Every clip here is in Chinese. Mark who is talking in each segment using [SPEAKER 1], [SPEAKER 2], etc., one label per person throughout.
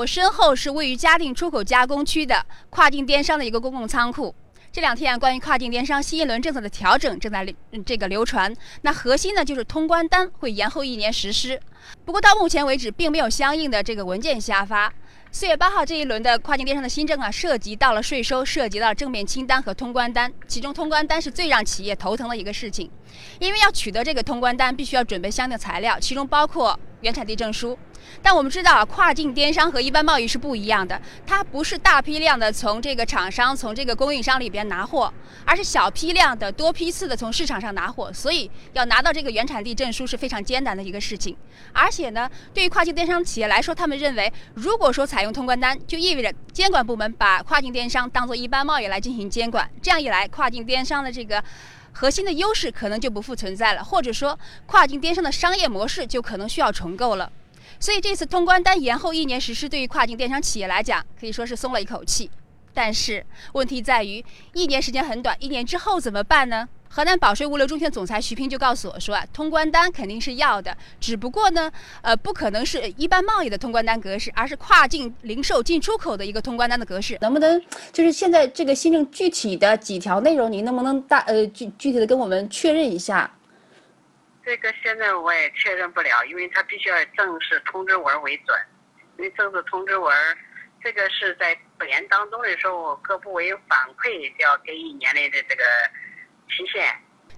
[SPEAKER 1] 我身后是位于嘉定出口加工区的跨境电商的一个公共仓库。这两天啊，关于跨境电商新一轮政策的调整正在这个流传。那核心呢，就是通关单会延后一年实施。不过到目前为止，并没有相应的这个文件下发。四月八号这一轮的跨境电商的新政啊，涉及到了税收，涉及到正面清单和通关单。其中通关单是最让企业头疼的一个事情，因为要取得这个通关单，必须要准备相应的材料，其中包括原产地证书。但我们知道啊，跨境电商和一般贸易是不一样的，它不是大批量的从这个厂商、从这个供应商里边拿货，而是小批量的、多批次的从市场上拿货，所以要拿到这个原产地证书是非常艰难的一个事情。而且呢，对于跨境电商企业来说，他们认为，如果说采用通关单，就意味着监管部门把跨境电商当做一般贸易来进行监管，这样一来，跨境电商的这个核心的优势可能就不复存在了，或者说，跨境电商的商业模式就可能需要重构了。所以这次通关单延后一年实施，对于跨境电商企业来讲，可以说是松了一口气。但是问题在于，一年时间很短，一年之后怎么办呢？河南保税物流中心总裁徐平就告诉我说啊，通关单肯定是要的，只不过呢，呃，不可能是一般贸易的通关单格式，而是跨境零售进出口的一个通关单的格式。
[SPEAKER 2] 能不能就是现在这个新政具体的几条内容，您能不能大呃具具体的跟我们确认一下？
[SPEAKER 3] 这个现在我也确认不了，因为他必须要正式通知文为准。因为正式通知文，这个是在本年当中的时候，各部委反馈要给一年内的这个期限。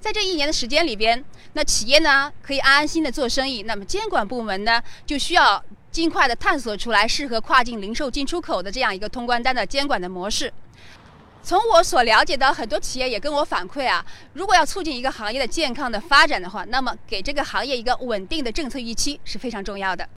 [SPEAKER 1] 在这一年的时间里边，那企业呢可以安安心的做生意，那么监管部门呢就需要尽快的探索出来适合跨境零售进出口的这样一个通关单的监管的模式。从我所了解的，很多企业也跟我反馈啊，如果要促进一个行业的健康的发展的话，那么给这个行业一个稳定的政策预期是非常重要的。